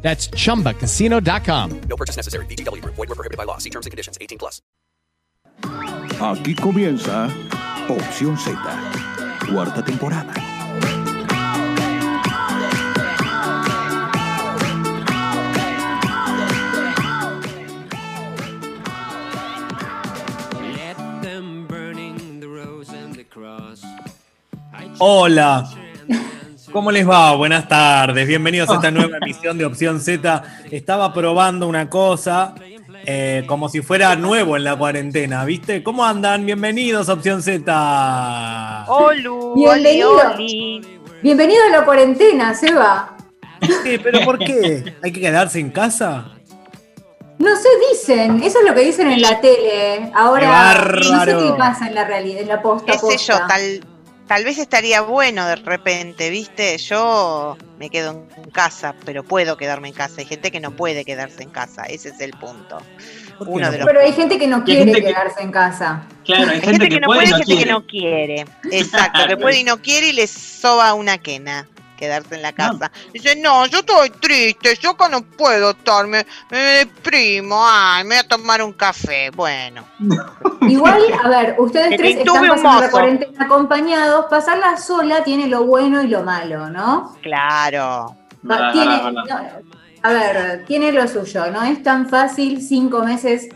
That's chumbacasino.com. No purchase necessary. BGW. Void were prohibited by law. See terms and conditions. 18 plus. Aquí comienza Opción Z, cuarta temporada. Hola, ¿cómo les va? Buenas tardes, bienvenidos a esta nueva emisión de Opción Z. Estaba probando una cosa eh, como si fuera nuevo en la cuarentena, ¿viste? ¿Cómo andan? Bienvenidos a Opción Z. Olu, Bienvenido. oli, oli. Bienvenido a la cuarentena, Seba. ¿Qué? ¿Pero por qué? ¿Hay que quedarse en casa? No sé, dicen, eso es lo que dicen en la tele. Ahora, Qué no sé qué pasa en la realidad, en la posta. qué sé yo, tal, tal vez estaría bueno de repente, ¿viste? Yo me quedo en casa, pero puedo quedarme en casa. Hay gente que no puede quedarse en casa, ese es el punto. ¿Por qué Uno no? de los Pero hay gente que no quiere gente que- quedarse en casa. Claro, hay Hay gente que no puede, y gente que quiere. no quiere. Exacto, que puede y no quiere y le soba una quena quedarse en la casa. Dice, no, yo estoy triste, yo acá no puedo estar, me, me deprimo, ay, me voy a tomar un café. Bueno, Igual, a ver, ustedes tres están pasando la cuarentena acompañados. Pasarla sola tiene lo bueno y lo malo, ¿no? claro. Tiene, no, a ver, tiene lo suyo, no es tan fácil cinco meses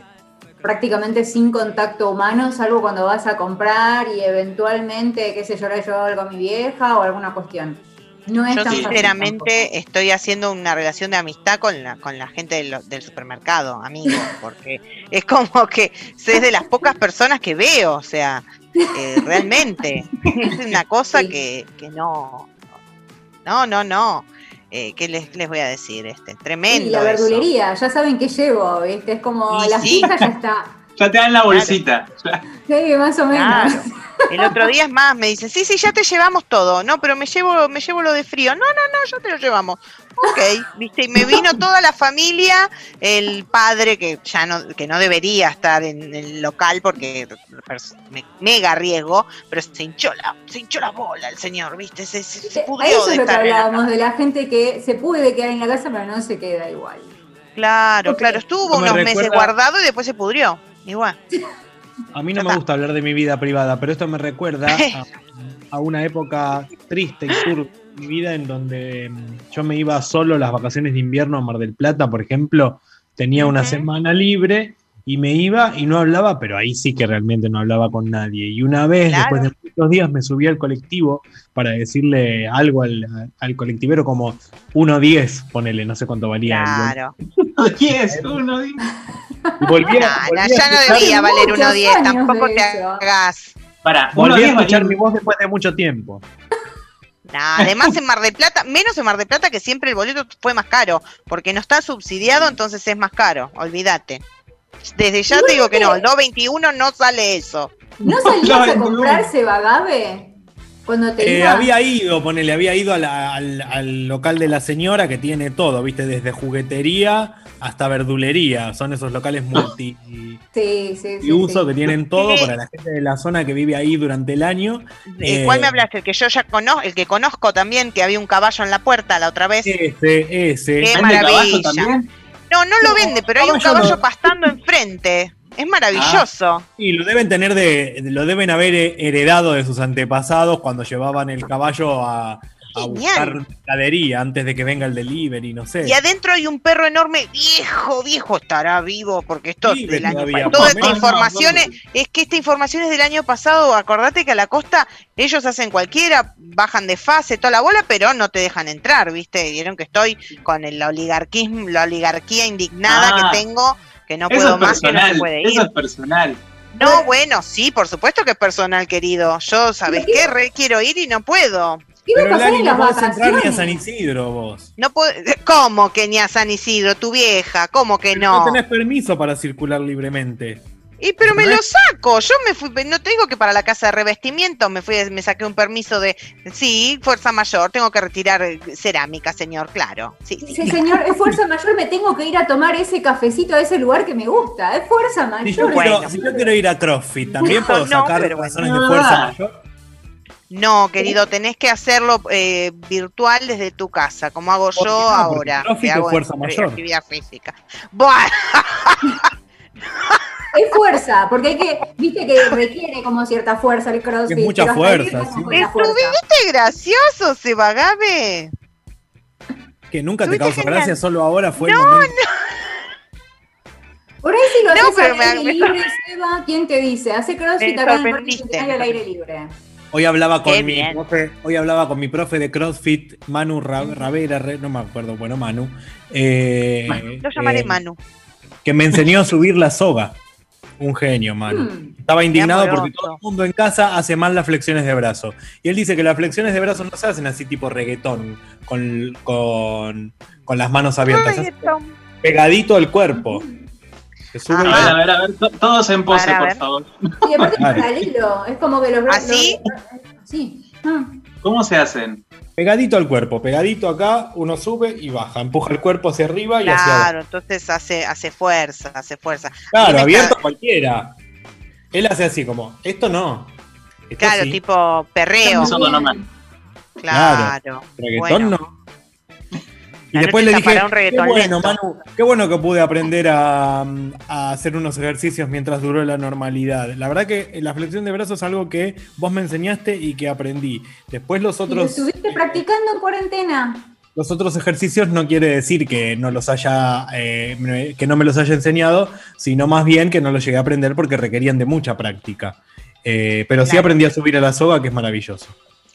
prácticamente sin contacto humano, salvo cuando vas a comprar y eventualmente, qué sé yo, le llevo algo a mi vieja o alguna cuestión. No es Yo tan sinceramente estoy haciendo una relación de amistad con la, con la gente del, del supermercado, amigos, porque es como que es de las pocas personas que veo, o sea, eh, realmente. Es una cosa Sí. que, que no, no, no, no. Eh, ¿Qué les, les voy a decir? Este, tremendo. Y la eso. verdulería, ya saben qué llevo, ¿viste? Es como Y la sí. fija ya está. Ya te dan la bolsita. Sí, más o menos. Claro. El otro día es más, me dicen, sí, sí, ya te llevamos todo, no, pero me llevo, me llevo lo de frío. No, no, no, ya te lo llevamos. Ok, viste, y me vino toda la familia, el padre que ya no, que no debería estar en el local porque me- mega riesgo, pero se hinchó la, se hinchó la bola el señor, viste, se, se, se pudrió eso de es lo que la hablábamos, de la gente que se puede quedar en la casa, pero no se queda igual. Claro, claro, estuvo unos meses guardado y después se pudrió. Igual. A mí no me gusta hablar de mi vida privada, pero esto me recuerda a, a una época triste y turbia de mi vida en donde mm, yo me iba solo las vacaciones de invierno a Mar del Plata, por ejemplo. Tenía una semana libre y me iba y no hablaba, pero ahí sí que realmente no hablaba con nadie. Y una vez, Claro. después de muchos días, me subí al colectivo para decirle algo al, al colectivero como 1.10, ponele, no sé cuánto valía. el Claro. Diez, uno, diez. Y volví a- No, volví no, a ya no debía valer muchos 1.10, años tampoco te hagas. Para, volví a escuchar mi voz después de mucho tiempo. No, además en Mar del Plata, menos en Mar del Plata que siempre el boleto fue más caro, porque no está subsidiado, entonces es más caro, olvídate. Desde ya te digo que no, el 221 no sale eso. ¿No salías a No, comprarse bagabe? Cuando te Eh, había ido, ponele, había ido a la- al, al local de la señora que tiene todo, viste, desde juguetería hasta verdulería. Son esos locales multi Sí, sí, sí. y uso sí. que tienen todo para la gente de la zona que vive ahí durante el año. ¿De Eh, ¿Cuál me hablaste? El que yo ya conozco, el que conozco también, que había un caballo en la puerta la otra vez. Ese, ese. Qué ¿Vende caballo maravilla. también? No, no lo vende, pero hay un Caballo no. pastando enfrente. Es maravilloso. Y lo deben tener de, lo deben haber heredado de sus antepasados cuando llevaban el caballo a, a buscar mercadería antes de que venga el delivery, no sé. Y adentro hay un perro enorme, viejo, viejo, estará vivo, porque esto es Vive del año pasado. Toda esta información es, es que esta información es del año pasado. Acordate que a la costa ellos hacen cualquiera, bajan de fase, toda la bola, pero no te dejan entrar, ¿viste? Vieron que estoy con el oligarquismo, la oligarquía indignada Ah. que tengo, que no puedo es más, que no se puede ir. Eso es personal. No, bueno, sí, por supuesto que es personal, querido. Yo, ¿sabes qué? Re quiero ir y no puedo. ¿Qué va a pasar Lali, en no las podés entrar ni a San? Isidro vos. No ¿Cómo que ni a San Isidro, tu vieja? ¿Cómo que No no? tenés permiso para circular libremente. Y pero me lo saco. Yo me fui, no te digo que para la casa de revestimiento me fui, me saqué un permiso de, sí, fuerza mayor, tengo que retirar eh, cerámica, señor, claro. Sí, señor, es fuerza mayor, me tengo que ir a tomar ese cafecito a ese lugar que me gusta. Es fuerza Si yo, mayor. quiero, Bueno. si yo quiero ir a CrossFit, ¿también puedo No, sacar razones de No, fuerza va. mayor? No, querido, tenés que hacerlo eh, virtual desde tu casa, como hago ¿Por qué yo no? Ahora. Que es hago fuerza mayor. actividad física. Bueno, Es fuerza, porque hay que, viste que requiere como cierta fuerza el crossfit. Es mucha fuerza, sí. estuviste gracioso, Sebagabe. Que nunca te causó genial. gracia, solo ahora fue el momento. Por ahí si lo No, haces al aire me- libre, Seba, ¿quién te dice? Hace crossfit acá en el al aire libre. Hoy hablaba con Qué mi bien. profe, hoy hablaba con mi profe de CrossFit, Manu Ra- Ravera, Re- no me acuerdo, bueno, Manu. eh, Lo llamaré eh, Manu. Que me enseñó a subir la soga. Un genio, Manu. Mm. Estaba indignado porque todo el mundo en casa hace mal las flexiones de brazo. Y él dice que las flexiones de brazo no se hacen así tipo reggaetón, con, con, con las manos abiertas, pegadito al cuerpo. Se sube Ah, A ver, a ver, a ver, to- todos en pose, Para por ver. favor. Y aparte es Claro. paralelo, es como que los brazos. ¿Así? Sí. Ah. ¿Cómo se hacen? Pegadito al cuerpo, pegadito acá, uno sube y baja, empuja el cuerpo hacia arriba y hacia abajo. Claro, entonces hace, hace fuerza, hace fuerza. Claro, abierto está- cualquiera. Él hace así como, esto no. Esto Claro, sí. tipo perreo. Eso no mal. Claro. Reggaetón bueno. no. Y La después le dije, qué bueno, lento". Manu, qué bueno que pude aprender a, a hacer unos ejercicios mientras duró la normalidad. La verdad que la flexión de brazos es algo que vos me enseñaste y que aprendí. Después los ¿Y lo otros, estuviste practicando en cuarentena? los otros ejercicios no quiere decir que no los haya, eh, me- que no me los haya enseñado, sino más bien que no los llegué a aprender porque requerían de mucha práctica. Eh, pero sí aprendí a subir a la soga, que es maravilloso.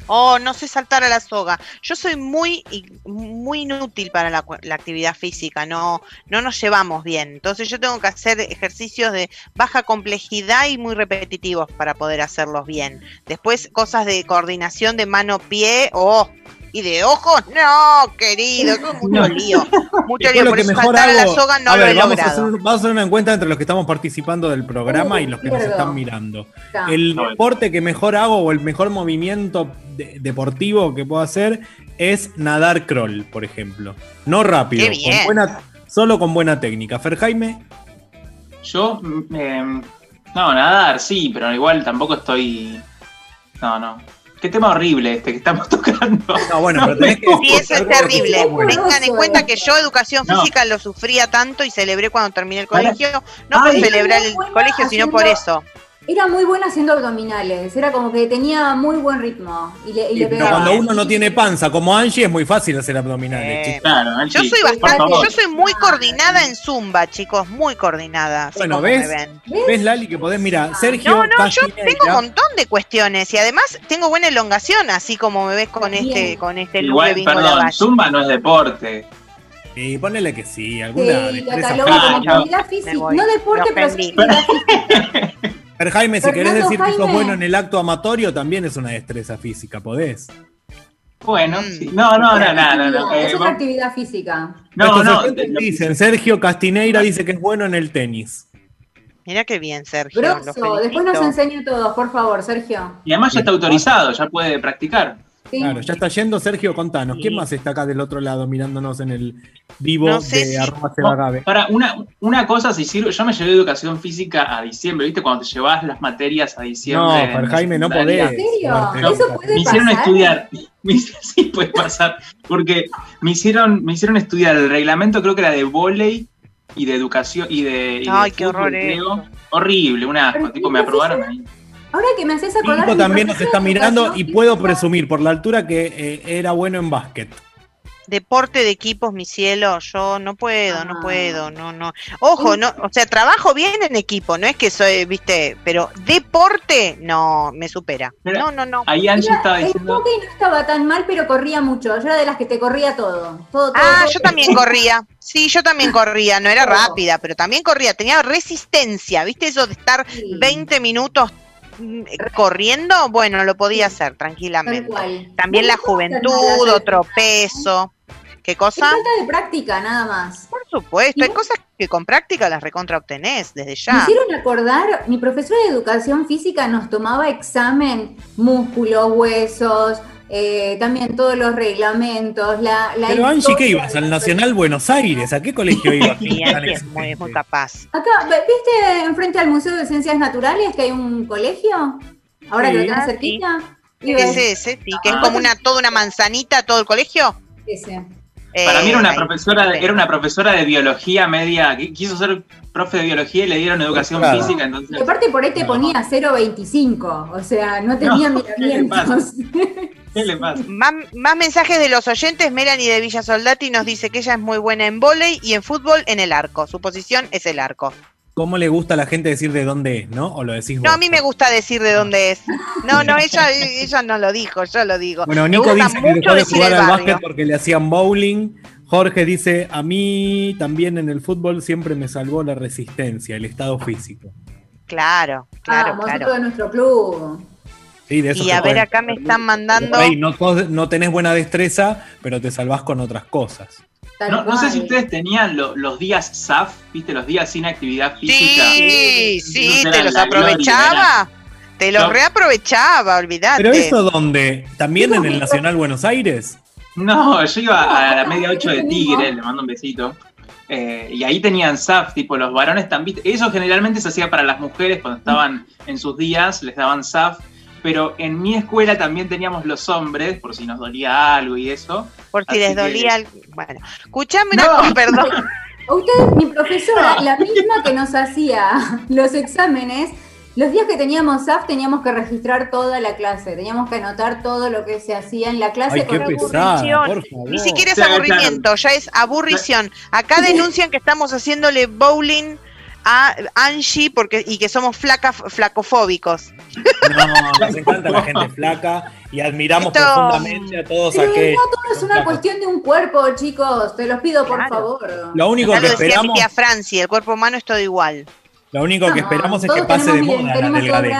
Oh, no sé saltar a la soga. Yo soy muy, muy inútil para la, actividad física, no, no nos llevamos bien. Entonces yo tengo que hacer ejercicios de baja complejidad y muy repetitivos para poder hacerlos bien. Después cosas de coordinación de mano-pie, oh, y de ojos, no, querido, mucho lío. Mucho lío, lo por que eso mejor saltar a la hago- soga no a lo he vamos, a hacer, logrado. un- vamos a hacer una encuesta entre los que estamos participando del programa Uh, y los que nos acuerdo. están mirando. Está. El deporte que mejor hago o el mejor movimiento de- deportivo que puedo hacer es nadar crawl, por ejemplo. No rápido, Qué bien. con buena, solo con buena técnica. Fer Jaime, Yo, mm, eh, no, nadar, sí, pero igual tampoco estoy. No, no. Qué tema horrible este que estamos tocando. no, bueno, pero tenés que. Sí, eso es terrible. Bueno. Tengan en cuenta que yo educación No. física lo sufría tanto y celebré cuando terminé el colegio. No Ay. por celebrar el colegio, sino por eso. Era muy buena haciendo abdominales, era como que tenía muy buen ritmo. Y le, y Sí, le pero cuando uno no tiene panza, como Angie, es muy fácil hacer abdominales. Eh, chicos. Claro, Yo Angie, soy por bastante, yo soy muy coordinada en Zumba, chicos, muy coordinada. Bueno, ¿ves? ven. ¿Ves, Lali, que podés mirar? Sergio No, no, yo Castineira- tengo un montón de cuestiones y además tengo buena elongación, así como me ves con este, con este Igual, perdón. Zumba no es deporte. Sí, ponele que sí, Sí, alguna Ah, como no. física. deporte, pero Pero Jaime, si querés decir que sos bueno en el acto amatorio, también es una destreza física, podés. Bueno, sí. No, no, no, no, no. no, eh, Eso es vamos- actividad física. no, no, dicen, Sergio Castineira dice que es bueno en el tenis. Mira qué bien, Sergio. lo Grosso, después nos enseña todos, por favor, Sergio. Y además ya está autorizado, ya puede practicar. Sí. Claro, ya está yendo Sergio, contanos. ¿Quién más está acá del otro lado mirándonos en el vivo No sé de si- arroba sebagabe? Para una, una cosa, si sirve, yo me llevé educación física a diciembre, ¿viste? Cuando te llevas las materias a diciembre. No, la Jaime, no podés. ¿En serio? Llevarte- ¿Eso puede Me hicieron pasar? estudiar. Me sí, puede pasar. Porque me hicieron, me hicieron estudiar el reglamento, creo que era de volei y de educación y de. y de Ay, qué fútbol, horror creo. Horrible, un asco. Tipo, me ¿qué aprobaron ahí. Ahora que me haces acordar. Nico también nos está mirando y puedo presumir por la altura que eh, era bueno en básquet. Deporte de equipos, mi cielo, yo no puedo, no Ah. puedo, no, no. Ojo, no, o sea, trabajo bien en equipo, no es que soy, viste, pero deporte, no, me supera. No, no, no. Ahí Angie estaba el diciendo. hockey no estaba tan mal, pero corría mucho. Yo era de las que te corría todo. todo, todo Ah, todo. yo también corría. Sí, yo también corría, no era rápida, pero también corría, tenía resistencia, ¿viste? Eso de estar Sí. 20 minutos corriendo, bueno, lo podía hacer tranquilamente. También la me juventud, otro peso. ¿Qué Es cosa? falta de práctica, nada más. Por supuesto, hay cosas que con práctica las recontra obtenés desde Me ya. hicieron acordar, mi profesora de educación física nos tomaba examen, músculos, huesos, eh, también todos los reglamentos, la, la Pero Angie, ¿qué ibas? ¿Al Nacional Buenos Aires? ¿A qué colegio ibas? Sí, es muy, muy capaz. Acá, ¿viste enfrente al Museo de Ciencias Naturales que hay un colegio? Ahora que lo Sí. tenés Ah, sí. cerquita. ¿Qué Iba a es decir ese? Sí, que es Ah. como una toda una manzanita todo el colegio. ese. Para mí era una Eh, profesora, de- sí. era una profesora de biología media, qui- quiso ser profe de biología y le dieron educación Claro. física, Y entonces. aparte por ahí te ponía 0.25, o sea, no tenía No, ¿qué le miramientos. ¿Qué le pasa? Más, más mensajes de los oyentes. Melanie de Villa Soldati nos dice que ella es muy buena en vóley y en fútbol en el arco. Su posición es el arco. ¿Cómo le gusta a la gente decir de dónde es, no? ¿O lo decís No, vos? a mí me gusta decir de dónde es. No, no, ella, ella no lo dijo, yo lo digo. Bueno, Nico dice que dejó de jugar al básquet porque le hacían bowling. Jorge dice, a mí también en el fútbol siempre me salvó la resistencia, el estado físico. Claro, claro, Vamos, claro. todo de nuestro club. Sí, de eso Y a ver, acá me están mandando. No, no tenés buena destreza, pero te salvás con otras cosas. No, no sé si ustedes tenían lo- los días SAF, ¿viste? Los días sin actividad física. Sí, sí, te los gloria, aprovechaba. Te los No. reaprovechaba, olvidate. Pero eso dónde? ¿También en el Nacional Buenos Aires? No, yo iba a la media 8 de. Tigre, le mando un besito. Eh, y ahí tenían SAF, tipo los varones también. Eso generalmente se hacía para las mujeres cuando estaban en sus días, les daban SAF. Pero en mi escuela también teníamos los hombres, por si nos dolía algo y eso. Por si Así les que- dolía. el- Bueno, escuchame una No. cosa, perdón. A ustedes, mi profesora, la misma que nos hacía los exámenes, los días que teníamos SAF teníamos que registrar toda la clase, teníamos que anotar todo lo que se hacía en la clase Ay, con aburrición. Ni siquiera es aburrimiento, ya es aburrición. Acá denuncian que estamos haciéndole bowling a Angie porque y que somos flaca, flacofóbicos. No, nos encanta la gente flaca y admiramos Esto- profundamente a todos Pero aquellos. no todo es una flacos. cuestión de un cuerpo, chicos, te los pido por Claro. favor. Lo único Ya que lo decía mi esperamos, tía Franci, el cuerpo humano es todo igual. lo único que esperamos es que pase de moda la tenemos dos delgadez.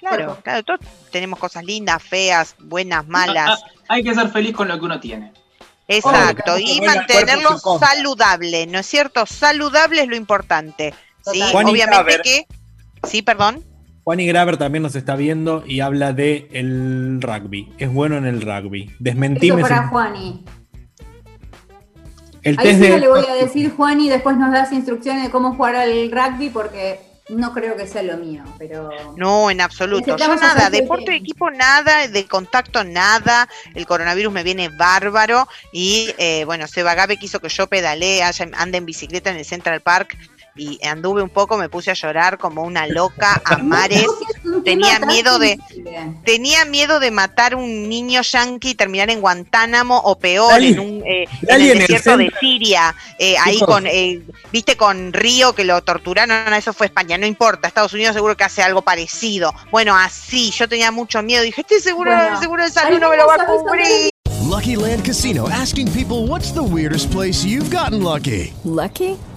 Claro, claro, todos tenemos cosas lindas, feas, buenas, malas. ah, hay que ser feliz con lo que uno tiene. Exacto, y mantenerlo sin saludable, ¿no es cierto? Saludable es lo importante. Sí. Juan obviamente Graver. que. Sí, perdón. Juan y Graver también nos está viendo y habla de el rugby. Es bueno en el rugby. Eso Desmentime. para si- Juani. el Ahí test sí de. le voy a decir, Juan, y después nos das instrucciones de cómo jugar al rugby porque no creo que sea lo mío, pero... No, en absoluto. Yo nada, deporte de equipo nada, de contacto nada. El coronavirus me viene bárbaro. Y eh, bueno, Seba Gabe quiso que yo pedalee, ande en bicicleta en el Central Park. Y anduve un poco, me puse a llorar como una loca a mares. Tenía miedo de-. Tenía miedo de matar un niño yanqui y terminar en Guantánamo o peor, en, un, eh, en Dali el en el desierto de. Siria, eh, ahí con, eh, viste, con Río que lo torturaron, no, eso fue España, no importa, Estados Unidos seguro que hace algo parecido. Bueno, así, yo tenía mucho miedo, dije, este seguro, Bueno, seguro de al salud no me lo va a cubrir. Lucky Land Casino asking people what's the weirdest place you've gotten lucky? Lucky?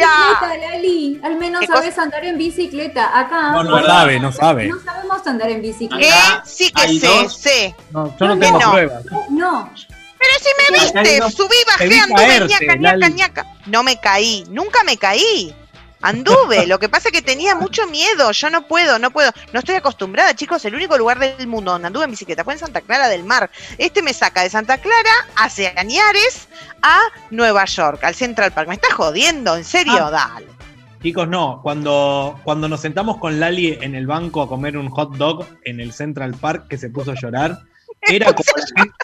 Bicicleta, Lali, al menos ¿Qué sabes andar en bicicleta. Acá No, no sabe, no sabe. no sabemos andar en bicicleta. Sí que sé, dos. sé. No, yo no ¿Por qué tengo no? pruebas. No, Pero si me viste, subí, bajé, anduve, caerte, ñaca, ñaca, ñaca. No me caí, nunca me caí. Anduve, lo que pasa es que tenía mucho miedo, yo no puedo, no puedo, no estoy acostumbrada, chicos, el único lugar del mundo donde anduve en bicicleta fue en Santa Clara del Mar. Este me saca de Santa Clara hacia Añares a Nueva York, al Central Park. ¿Me estás jodiendo? ¿En serio? Ah. Dale. Chicos, no, cuando, cuando nos sentamos con Lali en el banco a comer un hot dog en el Central Park que se puso a llorar, era como la gente,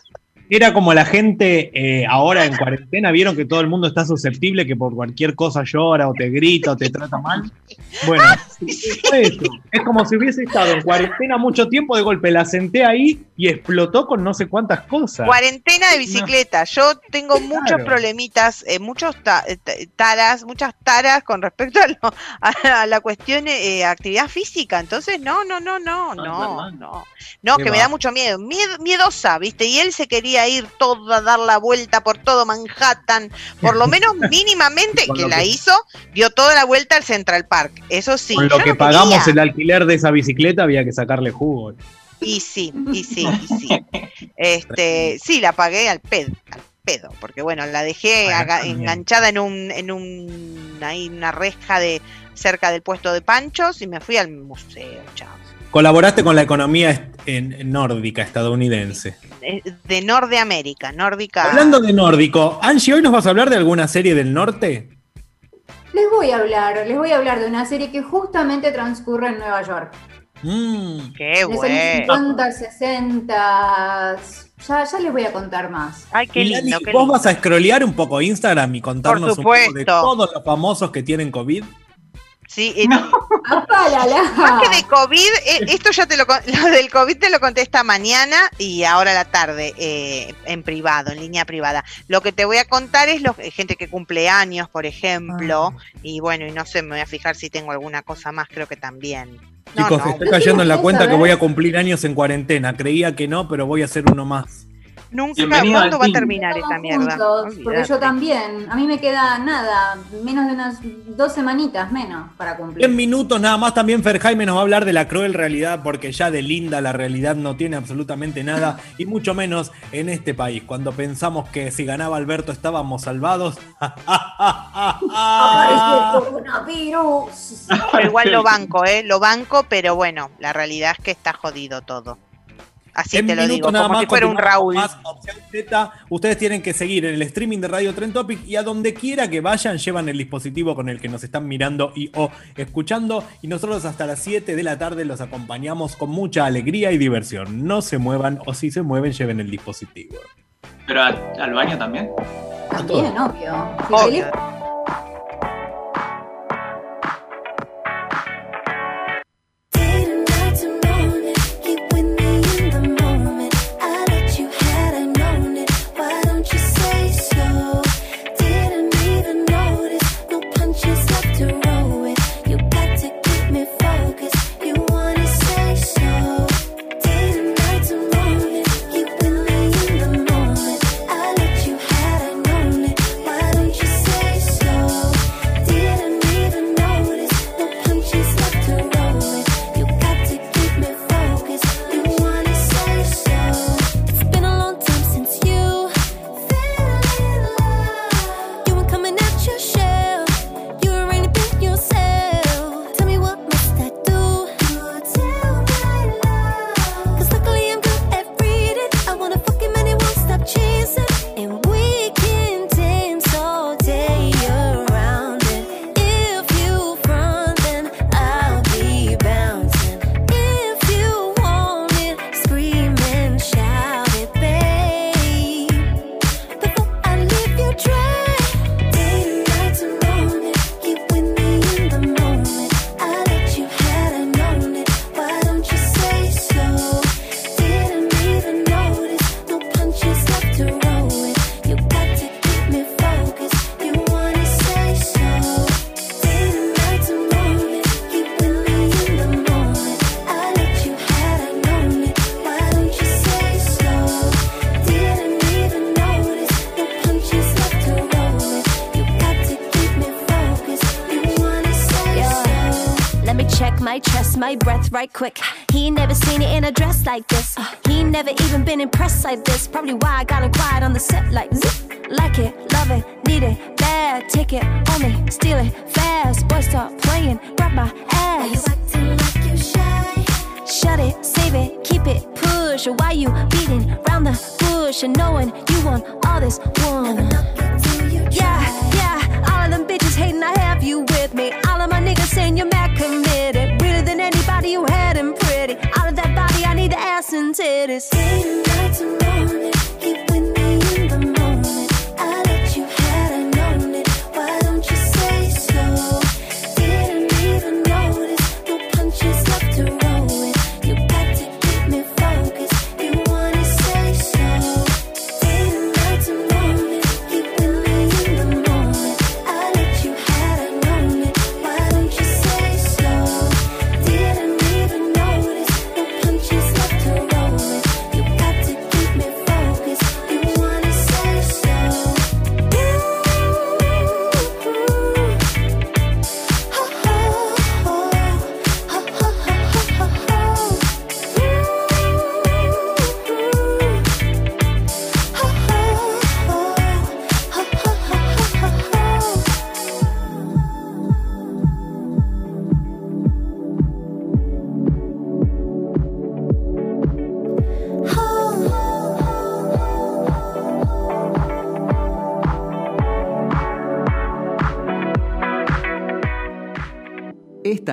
era como la gente eh, ahora en cuarentena, vieron que todo el mundo está susceptible, que por cualquier cosa llora o te grita o te trata mal. Bueno, eso. es como si hubiese estado en cuarentena mucho tiempo, de golpe la senté ahí y explotó con no sé cuántas cosas. Cuarentena de bicicleta. Yo tengo muchos problemitas, eh, muchos ta- eh, ta- taras, muchas taras con respecto a, lo- a la cuestión eh, actividad física. Entonces, no, no, no, no, no, no. No, Qué que me da mucho miedo. Miedo- Miedosa, ¿viste? Y él se quería ir todo a dar la vuelta por todo Manhattan. Por lo menos mínimamente, que la hizo, dio toda la vuelta al Central Park. Eso sí. Con lo que no pagamos quería. el alquiler de esa bicicleta había que sacarle jugo. Y sí, y sí, y sí. Este, sí, la pagué al pedo, al pedo, porque bueno, la dejé Bueno, también. enganchada en un, en un, ahí una reja de cerca del puesto de panchos y me fui al museo, chao. Colaboraste con la economía en- nórdica estadounidense. Eh, De Norteamérica, nórdica. Hablando de nórdico, Angie, ¿hoy nos vas a hablar de alguna serie del norte? Les voy a hablar, les voy a hablar de una serie que justamente transcurre en Nueva York. Mm, Qué años 50, 60. Ya, ya les voy a contar más. Ay, qué Y Lali, lindo, qué ¿Vos lindo. vas a scrollear un poco Instagram y contarnos un poco de todos los famosos que tienen COVID? Sí, eh, ¡Apálala! Más que de COVID, eh, esto ya te lo, con- lo del COVID te lo conté esta mañana y ahora a la tarde eh, en privado, en línea privada. Lo que te voy a contar es lo, gente que cumple años, por ejemplo, y bueno, y no sé, me voy a fijar si tengo alguna cosa más, creo que también. No, Chicos, no, estoy cayendo en la ¿Qué cuenta que voy a cumplir años en cuarentena. Creía que no, pero voy a hacer uno más. Nunca, Bienvenido ¿cuándo va a terminar esta mierda? juntos, porque yo también. A mí me queda nada, menos de unas dos semanitas menos para cumplir. 10 minutos nada más también Fer Jaime nos va a hablar de la cruel realidad porque ya de linda la realidad no tiene absolutamente nada y mucho menos en este país. Cuando pensamos que si ganaba Alberto estábamos salvados. Coronavirus. Pero igual lo banco, ¿eh? Lo banco, pero bueno, la realidad es que está jodido todo. Así En te lo minutos digo, nada como más si fuera un Raúl. más Opción Z. Ustedes tienen que seguir en el streaming de Radio Trend Topic y a donde quiera que vayan, llevan el dispositivo con el que nos están mirando y o escuchando. Y nosotros hasta las 7 de la tarde los acompañamos con mucha alegría y diversión. No se muevan o si se mueven, lleven el dispositivo. Pero a- al baño también. También, obvio. Obvio.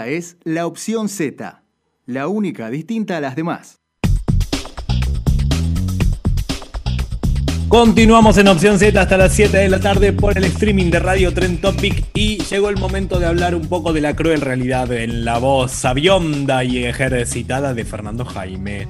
Es la opción Z, la única distinta a las demás. Continuamos en Opción Z hasta las 7 de la tarde por el streaming de Radio Trend Topic y llegó el momento de hablar un poco de la cruel realidad en la voz sabionda y ejercitada de Fernando Jaime.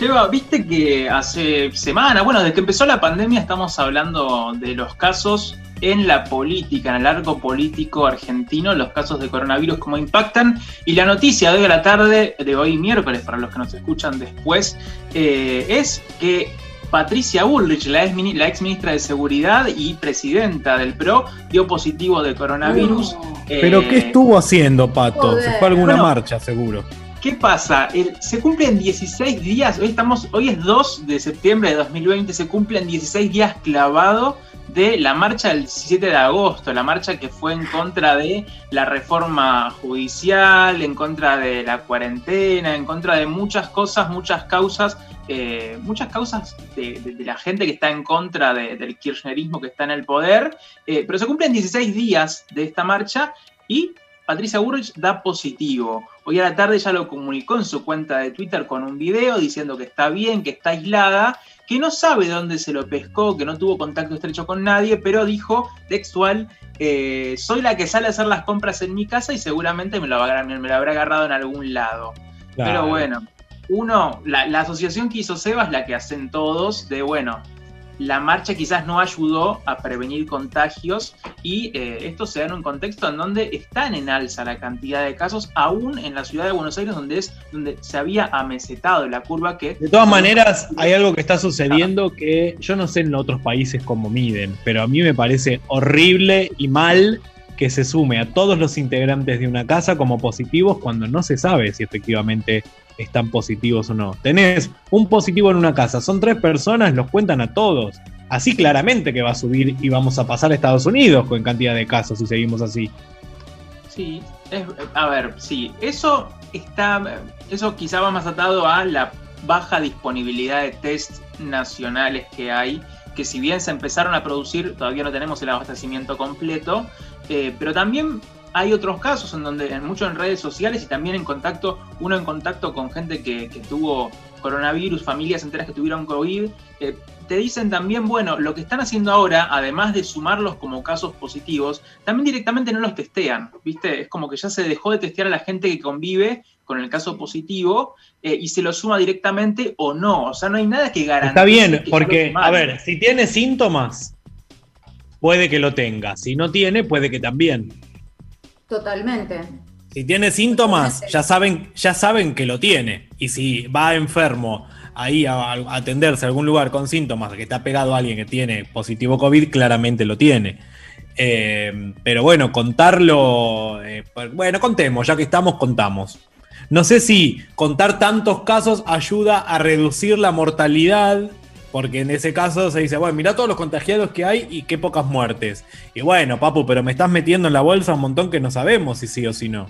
Eva, viste que hace semanas, bueno, desde que empezó la pandemia estamos hablando de los casos en la política, en el arco político argentino, los casos de coronavirus, cómo impactan. Y la noticia de hoy a la tarde, de hoy miércoles, para los que nos escuchan después, eh, es que Patricia Bullrich, la ex, mini- la ex ministra de Seguridad y presidenta del PRO, dio positivo de coronavirus. Eh, ¿Pero qué estuvo haciendo, Pato? Se fue a alguna Bueno, marcha, seguro. ¿Qué pasa? El- se cumplen 16 días, hoy estamos, hoy es 2 de septiembre de 2020, se cumplen 16 días clavado de la marcha del 17 de agosto, la marcha que fue en contra de la reforma judicial, en contra de la cuarentena, en contra de muchas cosas, muchas causas, eh, muchas causas de, la gente que está en contra de- del kirchnerismo que está en el poder, eh, pero se cumplen 16 días de esta marcha y Patricia Burrich da positivo. Hoy a la tarde ya lo comunicó en su cuenta de Twitter con un video diciendo que está bien, que está aislada, que no sabe dónde se lo pescó, que no tuvo contacto estrecho con nadie, pero dijo textual, eh, soy la que sale a hacer las compras en mi casa y seguramente me lo, habrá- me lo habrá agarrado en algún lado. Claro. Pero bueno, uno, la, la asociación que hizo Seba es la que hacen todos, de bueno, la marcha quizás no ayudó a prevenir contagios y eh, esto se da en un contexto en donde están en alza la cantidad de casos, aún en la ciudad de Buenos Aires, donde es donde se había amesetado la curva que... De todas maneras, hay algo que está sucediendo que yo no sé en otros países cómo miden, pero a mí me parece horrible y mal que se sume a todos los integrantes de una casa como positivos cuando no se sabe si efectivamente están positivos o no. Tenés un positivo en una casa, son tres personas, los cuentan a todos. Así claramente que va a subir y vamos a pasar a Estados Unidos con cantidad de casos si seguimos así. Sí, a ver, sí, eso está, eso quizá va más atado a la baja disponibilidad de test nacionales que hay, que si bien se empezaron a producir, todavía no tenemos el abastecimiento completo, eh, pero también hay otros casos en donde, en mucho en redes sociales y también en contacto, uno en contacto con gente que, que tuvo coronavirus, familias enteras que tuvieron COVID, eh, te dicen también, bueno, lo que están haciendo ahora, además de sumarlos como casos positivos, también directamente no los testean, ¿viste? Es como que ya se dejó de testear a la gente que convive con el caso positivo eh, y se lo suma directamente o no. O sea, no hay nada que garantice. Está bien, que porque, a ver, si tiene síntomas, puede que lo tenga. Si no tiene, puede que también. Totalmente. Si tiene síntomas, ya saben, ya saben que lo tiene. Y si va enfermo ahí a, a atenderse a algún lugar con síntomas, que está pegado a alguien que tiene positivo COVID, claramente lo tiene. Eh, pero bueno, contarlo. eh, bueno, contemos, ya que estamos, contamos. No sé si contar tantos casos ayuda a reducir la mortalidad, porque en ese caso se dice, bueno, mira todos los contagiados que hay y qué pocas muertes. Y bueno, papu, pero me estás metiendo en la bolsa un montón que no sabemos si sí o si no.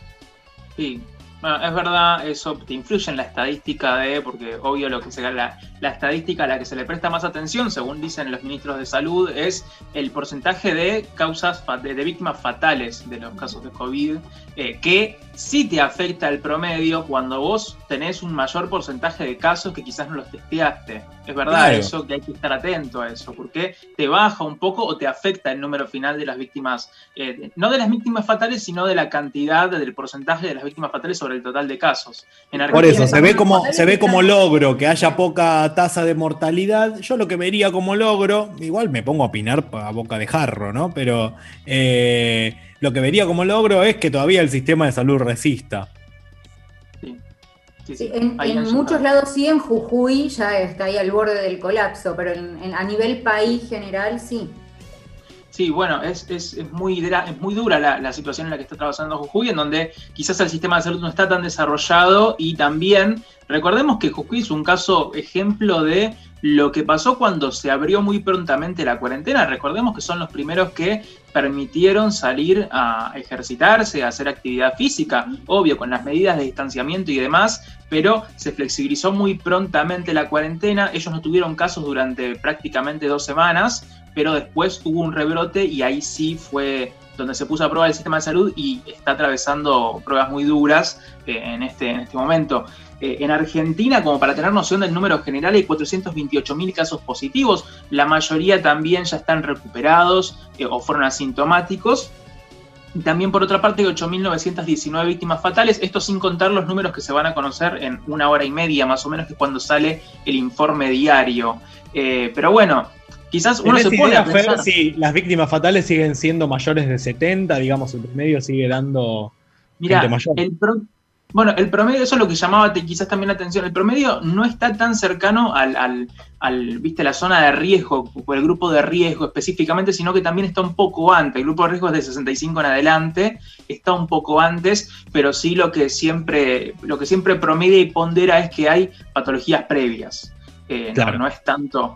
Sí, bueno, es verdad, eso te influye en la estadística de, porque obvio lo que se la, la estadística a la que se le presta más atención, según dicen los ministros de salud, es el porcentaje de causas de víctimas fatales de los casos de COVID, eh, que sí te afecta el promedio cuando vos tenés un mayor porcentaje de casos que quizás no los testeaste. Es verdad Claro. eso, que hay que estar atento a eso, porque te baja un poco o te afecta el número final de las víctimas, eh, no de las víctimas fatales, sino de la cantidad, del porcentaje de las víctimas fatales sobre el total de casos. En Por eso, se ve como, se ve como logro que haya poca tasa de mortalidad. Yo lo que vería como logro, igual me pongo a opinar a boca de jarro, ¿no? Pero eh, lo que vería como logro es que todavía el sistema de salud resista. Sí, en Ahí en muchos lados sí, en Jujuy ya está ahí al borde del colapso, pero en- en- a nivel país general sí. Sí, bueno, es, es, es muy, es muy dura la, la situación en la que está trabajando Jujuy, en donde quizás el sistema de salud no está tan desarrollado y también recordemos que Jujuy es un caso ejemplo de lo que pasó cuando se abrió muy prontamente la cuarentena. Recordemos que son los primeros que permitieron salir a ejercitarse, a hacer actividad física, obvio, con las medidas de distanciamiento y demás, pero se flexibilizó muy prontamente la cuarentena. Ellos no tuvieron casos durante prácticamente dos semanas, pero después hubo un rebrote y ahí sí fue donde se puso a prueba el sistema de salud y está atravesando pruebas muy duras eh, en, este, en este momento. Eh, en Argentina, como para tener noción del número general, hay 428.000 casos positivos. La mayoría también ya están recuperados eh, o fueron asintomáticos. También, por otra parte, hay 8.919 víctimas fatales. Esto sin contar los números que se van a conocer en una hora y media, más o menos, que es cuando sale el informe diario. Eh, pero bueno, quizás uno se ¿Tenés pone a pensar. Fer, si las víctimas fatales siguen siendo mayores de 70, digamos, el promedio sigue dando Mira, el pro- bueno, el promedio, eso es lo que llamaba quizás también la atención. El promedio no está tan cercano al, al, al, viste, la zona de riesgo, o el grupo de riesgo específicamente, sino que también está un poco antes. El grupo de riesgo es de 65 en adelante, está un poco antes, pero sí lo que siempre, lo que siempre promedia y pondera es que hay patologías previas. Eh, no- Claro. no, es tanto,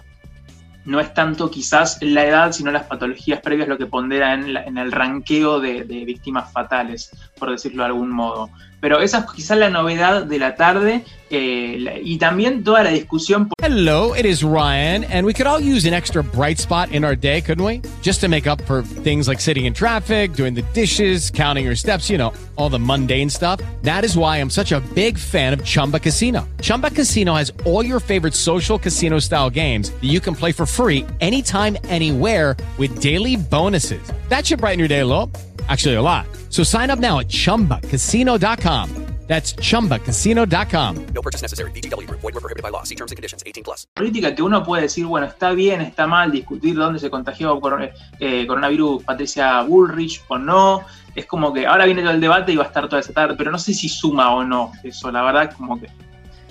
no es tanto quizás la edad, sino las patologías previas lo que pondera en, la- en el ranqueo de, de víctimas fatales, por decirlo de algún modo. Pero esa es quizás la novedad de la tarde eh, y también toda la discusión. Hello, it is Ryan, and we could all use an extra bright spot in our day, couldn't we? Just to make up for things like sitting in traffic, doing the dishes, counting your steps, you know, all the mundane stuff. That is why I'm such a big fan of Chumba Casino. Chumba Casino has all your favorite social casino style games that you can play for free anytime, anywhere with daily bonuses. That should brighten your day a. Actually, a lot. So sign up now at chumbacasino.com. That's chumbacasino.com. No purchase necessary. VGW Group. Void were prohibited by law. See terms and conditions. 18 plus. política que uno puede decir, bueno, está bien, está mal discutir dónde se contagió coron- eh, coronavirus Patricia Bullrich o no. Es como que ahora viene todo el debate y va a estar toda esa tarde, pero no sé si suma o no eso, la verdad, como que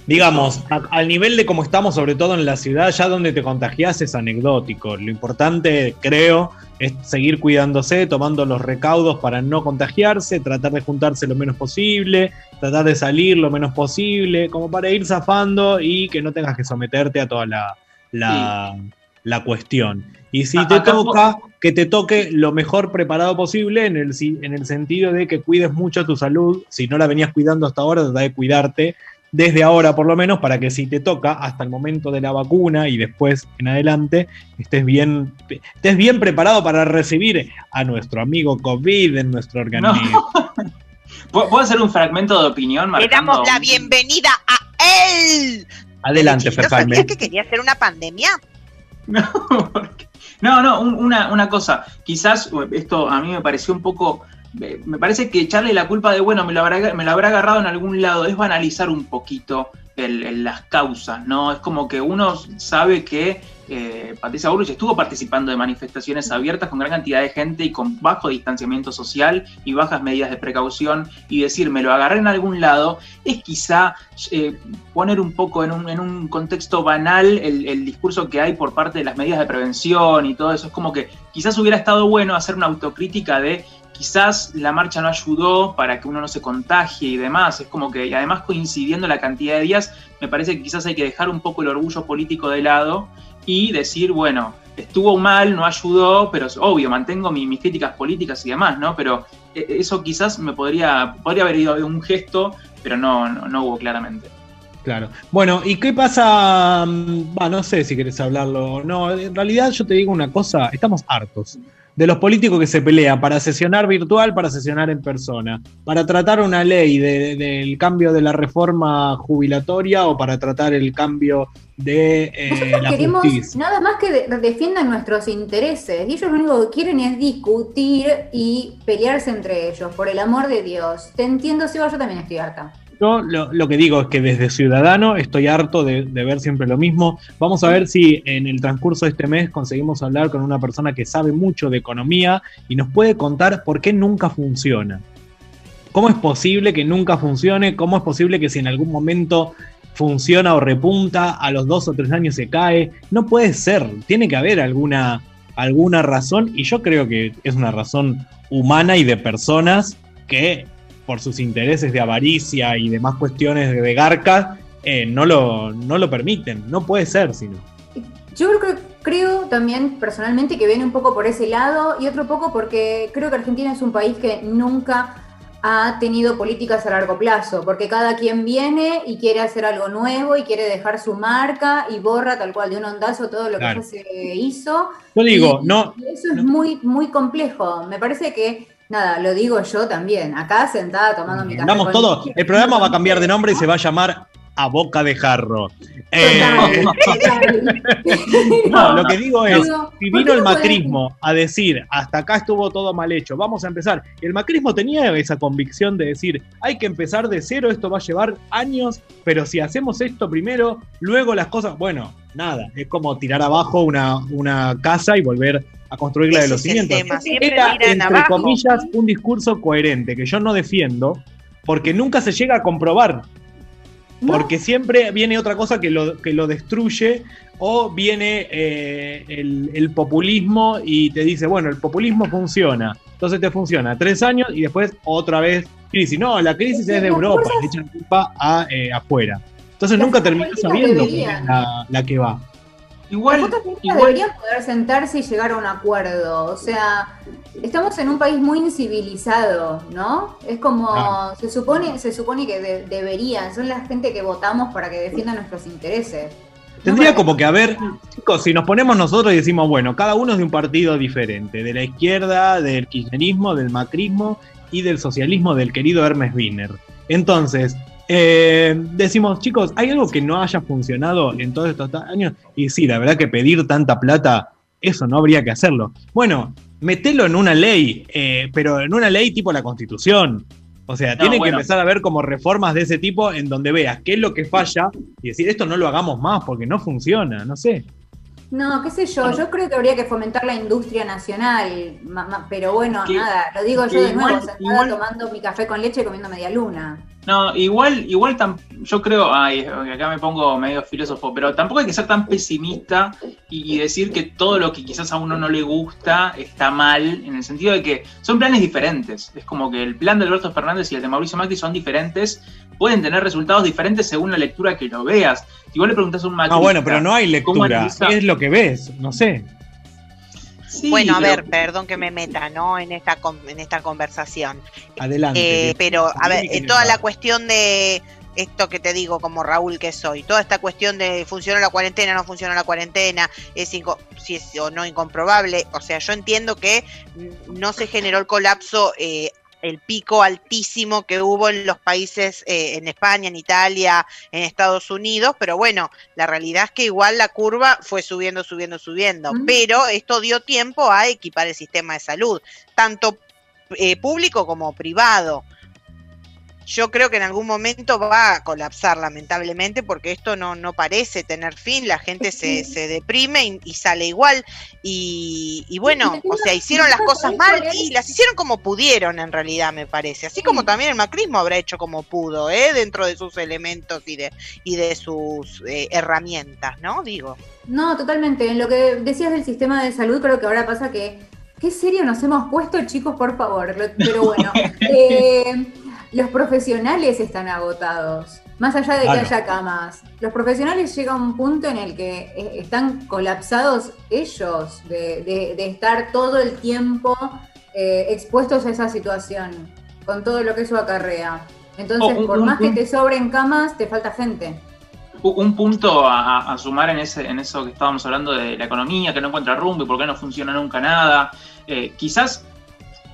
Digamos, a- al nivel de cómo estamos, sobre todo en la ciudad, ya donde te contagias es anecdótico. Lo importante, creo, es seguir cuidándose, tomando los recaudos para no contagiarse, tratar de juntarse lo menos posible, tratar de salir lo menos posible, como para ir zafando y que no tengas que someterte a toda la, la, la cuestión. Y si te toca, que te toque lo mejor preparado posible en el, si- en el sentido de que cuides mucho tu salud. Si no la venías cuidando hasta ahora, trata de cuidarte desde ahora por lo menos para que si te toca hasta el momento de la vacuna y después en adelante estés bien, estés bien preparado para recibir a nuestro amigo COVID en nuestro organismo. ¿Puedo puedo hacer un fragmento de opinión? Le damos la un- bienvenida a él. Adelante, ¿No Fer Jaime. sabías que quería hacer una pandemia? No, no, un- una, una cosa. Quizás uh, esto a mí me pareció un poco. Me parece que echarle la culpa de, bueno, me lo habrá, me lo habrá agarrado en algún lado, es banalizar un poquito las causas, ¿no? Es como que uno sabe que eh, Patricia Bullrich estuvo participando de manifestaciones abiertas con gran cantidad de gente y con bajo distanciamiento social y bajas medidas de precaución y decir, me lo agarré en algún lado, es quizá eh, poner un poco en un, en un contexto banal el, el discurso que hay por parte de las medidas de prevención y todo eso. Es como que quizás hubiera estado bueno hacer una autocrítica de quizás la marcha no ayudó para que uno no se contagie y demás. Es como que, y además coincidiendo la cantidad de días, me parece que quizás hay que dejar un poco el orgullo político de lado y decir, bueno, estuvo mal, no ayudó, pero obvio, mantengo mi- mis críticas políticas y demás, ¿no? Pero eh, eso quizás me podría, podría haber ido de un gesto, pero no, no, hubo claramente. Claro. Bueno, ¿y qué pasa? mm, no sé si querés hablarlo no. En realidad yo te digo una cosa, estamos hartos de los políticos que se pelean para sesionar virtual, para sesionar en persona, para tratar una ley de- del cambio de la reforma jubilatoria o para tratar el cambio de eh, Nosotros la queremos justicia. nada más que de- defiendan nuestros intereses. Y ellos lo único que quieren es discutir y pelearse entre ellos, por el amor de Dios. Te entiendo, Seba, yo también estoy harta. Yo lo, que digo es que desde Ciudadano estoy harto de, de ver siempre lo mismo. Vamos a ver si en el transcurso de este mes conseguimos hablar con una persona que sabe mucho de economía y nos puede contar por qué nunca funciona. ¿Cómo es posible que nunca funcione? ¿Cómo es posible que si en algún momento funciona o repunta, a los dos o tres años se cae? No puede ser, tiene que haber alguna, alguna razón y yo creo que es una razón humana y de personas que por sus intereses de avaricia y demás cuestiones de, garca eh, no, lo, no lo permiten. No puede ser, sino. Yo creo, creo también personalmente que viene un poco por ese lado y otro poco porque creo que Argentina es un país que nunca ha tenido políticas a largo plazo, porque cada quien viene y quiere hacer algo nuevo y quiere dejar su marca y borra tal cual de un ondazo todo lo Claro. que ya se hizo. Yo digo, Y- no, eso es muy, muy complejo. Me parece que, nada, lo digo yo también, acá sentada tomando mi café. Vamos todo. El programa va a cambiar de nombre y se va a llamar A Boca de Jarro. Eh, no, lo que digo es, Digo, si ¿por vino el macrismo a decir, hasta acá estuvo todo mal hecho, vamos a empezar. El macrismo tenía esa convicción de decir, hay que empezar de cero, esto va a llevar años, pero si hacemos esto primero, luego las cosas, bueno, nada, es como tirar abajo una, una casa y volver a construirla de los cimientos. Era, entre abajo. comillas, un discurso coherente que yo no defiendo, porque nunca se llega a comprobar. Porque siempre viene otra cosa que lo, que lo destruye o viene eh, el, el populismo y te dice, bueno, el populismo funciona. Entonces te funciona tres años y después otra vez crisis. No, la crisis es de Europa, le echan culpa a, eh, afuera. Entonces nunca terminas sabiendo la, la que va. Igual, igual- deberían poder sentarse y llegar a un acuerdo. O sea, estamos en un país muy incivilizado, ¿no? Es como, se supone, se supone que de- deberían, son la gente que votamos para que defiendan nuestros intereses. Tendría como que haber, chicos, si nos ponemos nosotros y decimos, bueno, cada uno es de un partido diferente, de la izquierda, del kirchnerismo, del macrismo y del socialismo del querido Hermes Wiener. Entonces, eh, decimos, chicos, ¿hay algo que no haya funcionado en todos estos años? Y sí, la verdad que pedir tanta plata, eso no habría que hacerlo. Bueno, metelo en una ley, eh, pero en una ley tipo la Constitución. O sea, No, tienen bueno. que empezar a ver como reformas de ese tipo en donde veas qué es lo que falla y decir esto no lo hagamos más porque no funciona, no sé. No, qué sé yo, yo creo que habría que fomentar la industria nacional, pero bueno, Que- nada, lo digo yo de igual- nuevo, sentada igual- tomando mi café con leche y comiendo media luna. No, igual, igual tam- yo creo, ay, acá me pongo medio filósofo, pero tampoco hay que ser tan pesimista y, y decir que todo lo que quizás a uno no le gusta está mal, en el sentido de que son planes diferentes. Es como que el plan de Alberto Fernández y el de Mauricio Macri son diferentes, pueden tener resultados diferentes según la lectura que lo veas. Si vos le preguntás a un macrista, Ah, bueno, pero no hay ¿cómo lectura. Es lo que ves, no sé. Sí, bueno, a pero- ver, perdón que me meta, ¿no? En esta en esta conversación. Adelante. Eh, pero, a ver, eh, toda la cuestión de esto que te digo, como Raúl que soy, toda esta cuestión de funcionó la cuarentena, no funcionó la cuarentena, es si es o no incomprobable, o sea, yo entiendo que no se generó el colapso, eh, el pico altísimo que hubo en los países, eh, en España, en Italia, en Estados Unidos, pero bueno, la realidad es que igual la curva fue subiendo, subiendo, subiendo, pero esto dio tiempo a equipar el sistema de salud, tanto eh, público como privado. Yo creo que en algún momento va a colapsar, lamentablemente, porque esto no, no parece tener fin, la gente se, se deprime y, y sale igual. Y, y bueno, o sea, hicieron las cosas mal y las hicieron como pudieron, en realidad, me parece. Así como también el macrismo habrá hecho como pudo, ¿eh? dentro de sus elementos y de, y de sus eh, herramientas, ¿no? Digo. No, totalmente. En lo que decías del sistema de salud, creo que ahora pasa que qué serio nos hemos puesto, chicos, por favor. Pero bueno, eh, los profesionales están agotados. Más allá de que Claro. haya camas, los profesionales llega un punto en el que eh, están colapsados ellos de, de- de estar todo el tiempo eh, expuestos a esa situación, con todo lo que eso acarrea. Entonces, Oh, un- por un- más que te sobren camas, te falta gente. Un punto a, a- a sumar en, ese, en eso que estábamos hablando de la economía, que no encuentra rumbo y por qué no funciona nunca nada. Eh, quizás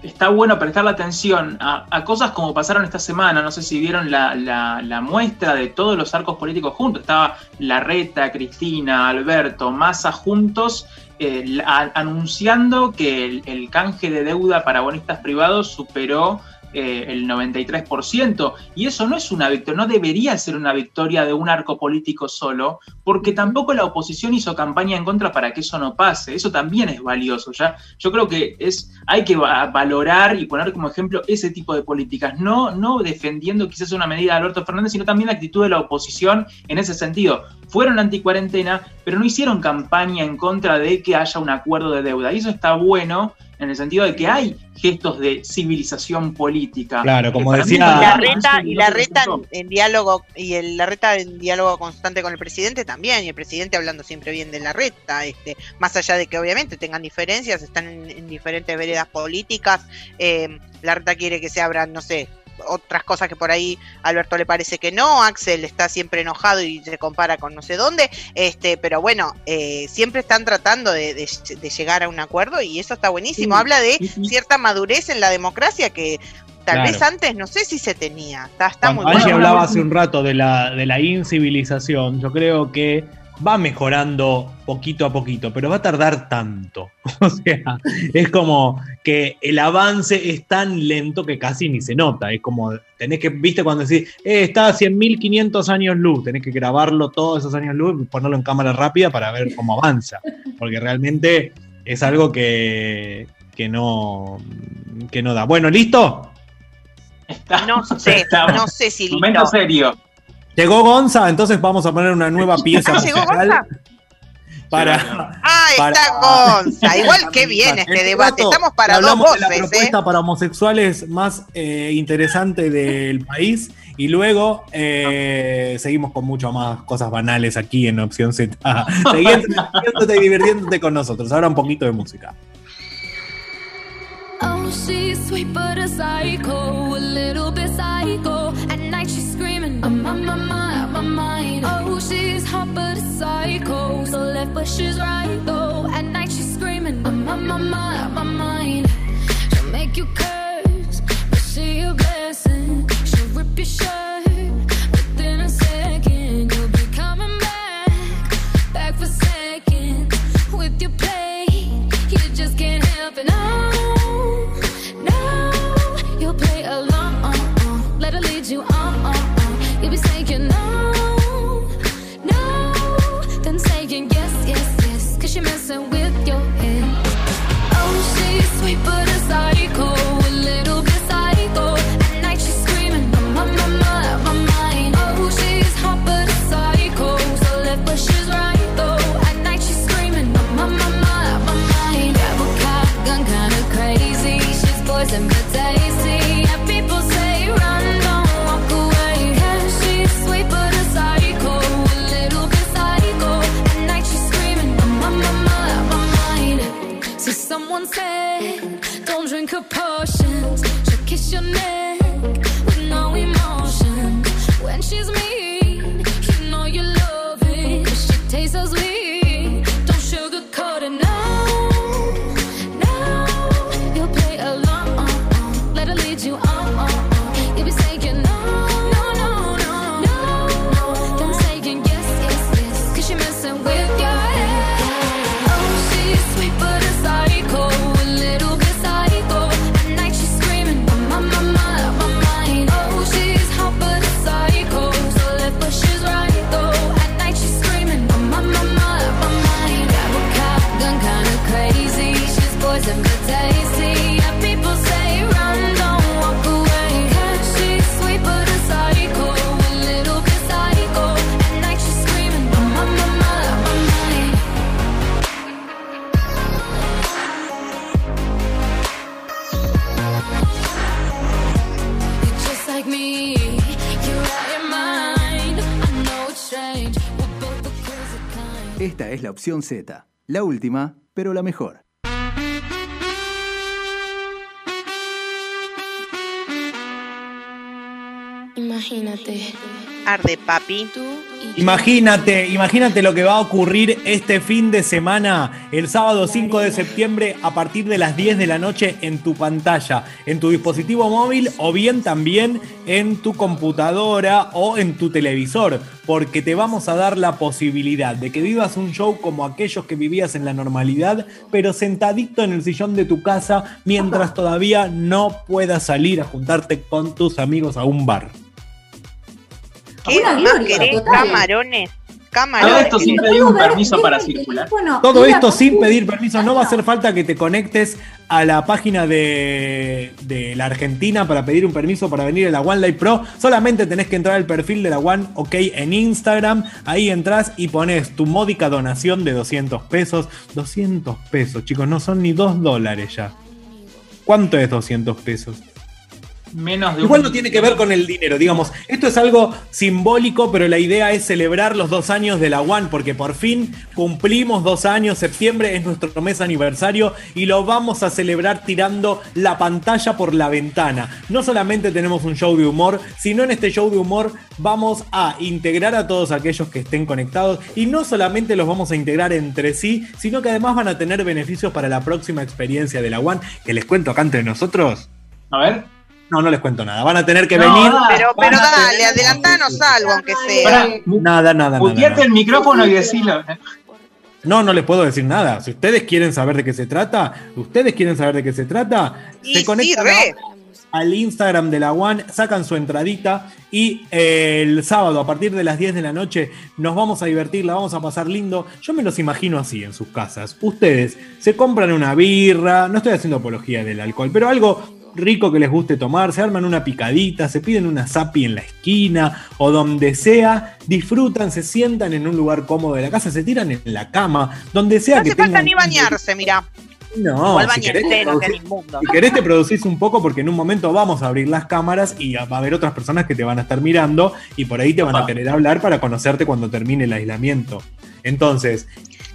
está bueno prestarle atención a, cosas como pasaron esta semana. No sé si vieron la, la- la muestra de todos los arcos políticos juntos. Estaba Larreta, Cristina, Alberto, Massa juntos. eh, la- anunciando que el, el canje de deuda para bonistas privados superó eh, el 93%. Y eso no es una victoria, no debería ser una victoria de un arco político solo, porque tampoco la oposición hizo campaña en contra para que eso no pase. Eso también es valioso. ¿ya? Yo creo que es, hay que va- valorar y poner como ejemplo ese tipo de políticas, no, no defendiendo quizás una medida de Alberto Fernández, sino también la actitud de la oposición en ese sentido. Fueron anticuarentena, pero no hicieron campaña en contra de que haya un acuerdo de deuda. Y eso está bueno en el sentido de que hay gestos de civilización política. Claro, como decía- la reta, y la reta en, en diálogo, y el, la reta en diálogo constante con el presidente también, y el presidente hablando siempre bien de la reta, este, más allá de que obviamente tengan diferencias, están en, en diferentes veredas políticas, eh, la reta quiere que se abran, no sé, otras cosas que por ahí a Alberto le parece que no, Axel está siempre enojado y se compara con no sé dónde, este, pero bueno, eh, siempre están tratando de, de- de llegar a un acuerdo y eso está buenísimo, Sí, habla de cierta madurez en la democracia que tal Claro. vez antes no sé si se tenía, está, está muy Cuando Angie bueno. hablaba hace un rato de la, de la incivilización, yo creo que va mejorando poquito a poquito, pero va a tardar tanto. O sea, es como que el avance es tan lento que casi ni se nota. Es como, tenés que, viste, cuando decís, eh, está a 100.500 años luz, tenés que grabarlo todos esos años luz y ponerlo en cámara rápida para ver cómo avanza. Porque realmente es algo que, que, no, que no da. Bueno, ¿listo? No sé, no sé si Momento listo. serio. Llegó Gonza, entonces vamos a poner una nueva pieza Ah, ¿llegó musical Gonza? para. Ah, para- está Gonza. Igual que bien este debate. rato Estamos para dos hablamos de la voces, ¿eh? propuesta para homosexuales más eh, interesante del país y luego eh, seguimos con mucho más cosas banales aquí en Opción Z. Seguí entreteniéndote y divirtiéndote con nosotros. Ahora un poquito de música. Oh, she's sweet but a psycho, a little bit psycho. I'm on my mind, my mind. Oh, she's hot but a psycho, so left but she's right though. At night she's screaming, I'm on my mind, my mind. She'll make you curse, but she a blessing. She'll rip your shirt within a second. You'll be coming back, back for seconds with your play. You just can't help it. No, so we Opción Z, la última, pero la mejor. Imagínate. Arde, papi. Imagínate, imagínate lo que va a ocurrir este fin de semana, el sábado 5 de septiembre, a partir de las 10 de la noche en tu pantalla, en tu dispositivo móvil o bien también en tu computadora o en tu televisor, porque te vamos a dar la posibilidad de que vivas un show como aquellos que vivías en la normalidad, pero sentadito en el sillón de tu casa mientras todavía no puedas salir a juntarte con tus amigos a un bar. ¿Qué Una más gloria, querés? total. Camarones. Todo esto sin pedir un permiso para circular. Todo esto sin pedir permiso, no va a hacer falta que te conectes a la página de, de la Argentina para pedir un permiso para venir a la One Live Pro. Solamente tenés que entrar al perfil de la One OK en Instagram. Ahí entras y pones tu módica donación de 200 pesos. 200 pesos, chicos, no son ni 2 dólares ya. ¿Cuánto es 200 pesos? Menos de Igual un- no tiene que ver con el dinero, digamos. Esto es algo simbólico, pero la idea es celebrar los dos años de la One, porque por fin cumplimos dos años. Septiembre es nuestro mes aniversario y lo vamos a celebrar tirando la pantalla por la ventana. No solamente tenemos un show de humor, sino en este show de humor vamos a integrar a todos aquellos que estén conectados y no solamente los vamos a integrar entre sí, sino que además van a tener beneficios para la próxima experiencia de la One, que les cuento acá entre nosotros. A ver. No, no les cuento nada. Van a tener que No, venir. Pero, pero dale, adelantanos algo, aunque sea. Pará, Nada, nada, nada. muteate el micrófono y decilo. No, no les puedo decir nada. Si ustedes quieren saber de qué se trata, ustedes quieren saber de qué se trata, Y se conectan a- al Instagram de la One, sacan su entradita y eh, el sábado a partir de las 10 de la noche nos vamos a divertir, la vamos a pasar lindo. Yo me los imagino así en sus casas. Ustedes se compran una birra, no estoy haciendo apología del alcohol, pero algo rico que les guste tomar, se arman una picadita, se piden una zapi en la esquina o donde sea, disfrutan, se sientan en un lugar cómodo de la casa, se tiran en la cama, donde sea No que hace falta ni bañarse, mirá. no, si querés, te producís- si querés te producís un poco porque en un momento vamos a abrir las cámaras y va a haber otras personas que te van a estar mirando y por ahí te van a querer hablar para conocerte cuando termine el aislamiento. Entonces,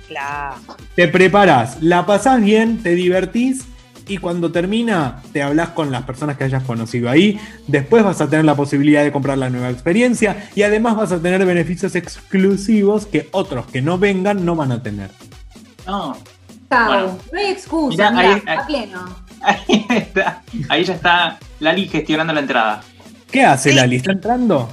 Claro. te preparás, la pasás bien, te divertís y cuando termina te hablas con las personas que hayas conocido ahí. Después vas a tener la posibilidad de comprar la nueva experiencia y además vas a tener beneficios exclusivos que otros que no vengan no van a tener. No. Bueno. No hay excusa, Mirá, mirá, ahí- a pleno. Ahí está. Ahí ya está Lali gestionando la entrada. ¿Qué hace Lali? ¿Está entrando?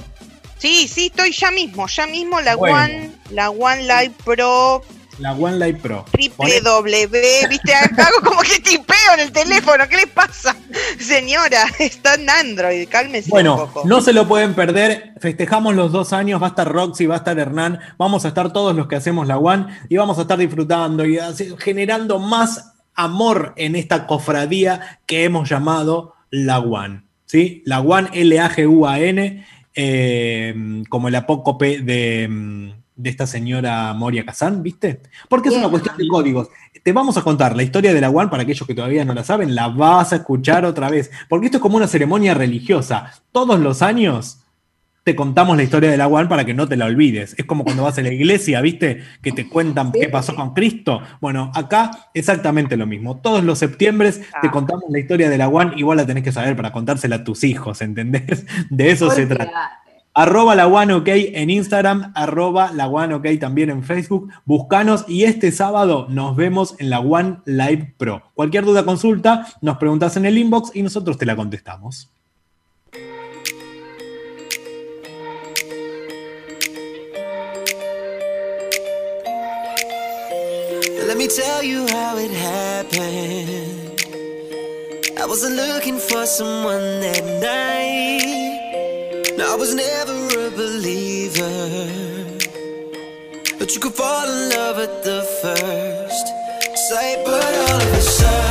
Sí, sí, estoy ya mismo, ya mismo la Bueno. One, la One Live Pro, La One Live Pro. triple W, viste, hago como que tipeo en el teléfono, ¿qué le pasa? Señora, está en Android, cálmese un Bueno, poco. no se lo pueden perder. Festejamos los dos años. Va a estar Roxy, va a estar Hernán. Vamos a estar todos los que hacemos la One y vamos a estar disfrutando y generando más amor en esta cofradía que hemos llamado la One. ¿sí? La One, L-A-G-U-A-N, eh, como el apócope de, mm, de esta señora Moria Kazan, ¿viste? Porque es una cuestión de códigos. Te vamos a contar la historia de la One para aquellos que todavía no la saben, la vas a escuchar otra vez, porque esto es como una ceremonia religiosa. Todos los años te contamos la historia de la One para que no te la olvides. Es como cuando vas a la iglesia, ¿viste? Que te cuentan qué pasó con Cristo. Bueno, acá exactamente lo mismo. Todos los septiembre te contamos la historia de la One, igual la tenés que saber para contársela a tus hijos, ¿entendés? De eso se trata. Arroba la One OK en Instagram, arroba la One OK también en Facebook. Buscanos y este sábado nos vemos en la One Live Pro. Cualquier duda, consulta, nos preguntas en el inbox y nosotros te la contestamos. Let me tell you how it happened. I wasn't looking for someone that night. No, I was never a believer. But you could fall in love at the first sight. But all of a sudden,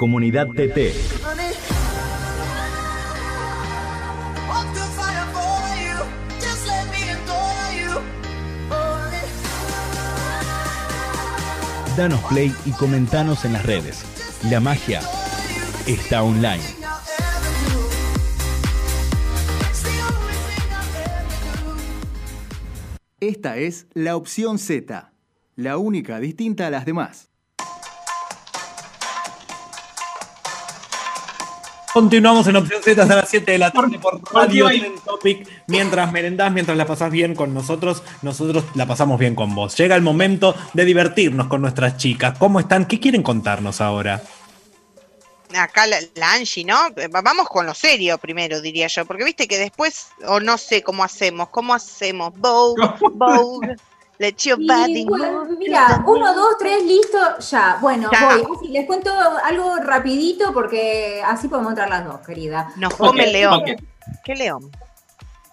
Comunidad TT. Danos play y comentanos en las redes. La magia está online. Esta es la opción Z, la única distinta a las demás. Continuamos en Opción Z hasta las 7 de la tarde por Radio Trend Topic. Mientras merendás, mientras la pasás bien con nosotros, nosotros la pasamos bien con vos. Llega el momento de divertirnos con nuestras chicas. ¿Cómo están? ¿Qué quieren contarnos ahora? Acá la, la Angie, ¿no? Va- Vamos con lo serio primero, diría yo, porque viste que después, o no sé cómo hacemos, ¿cómo hacemos? Vogue, Vogue, let your Y, body bueno, mira, uno, dos, tres, listo, ya. Bueno, Ya. voy. Así, les cuento algo rapidito porque así podemos entrar las dos, querida. Nos come el león. ¿Qué león?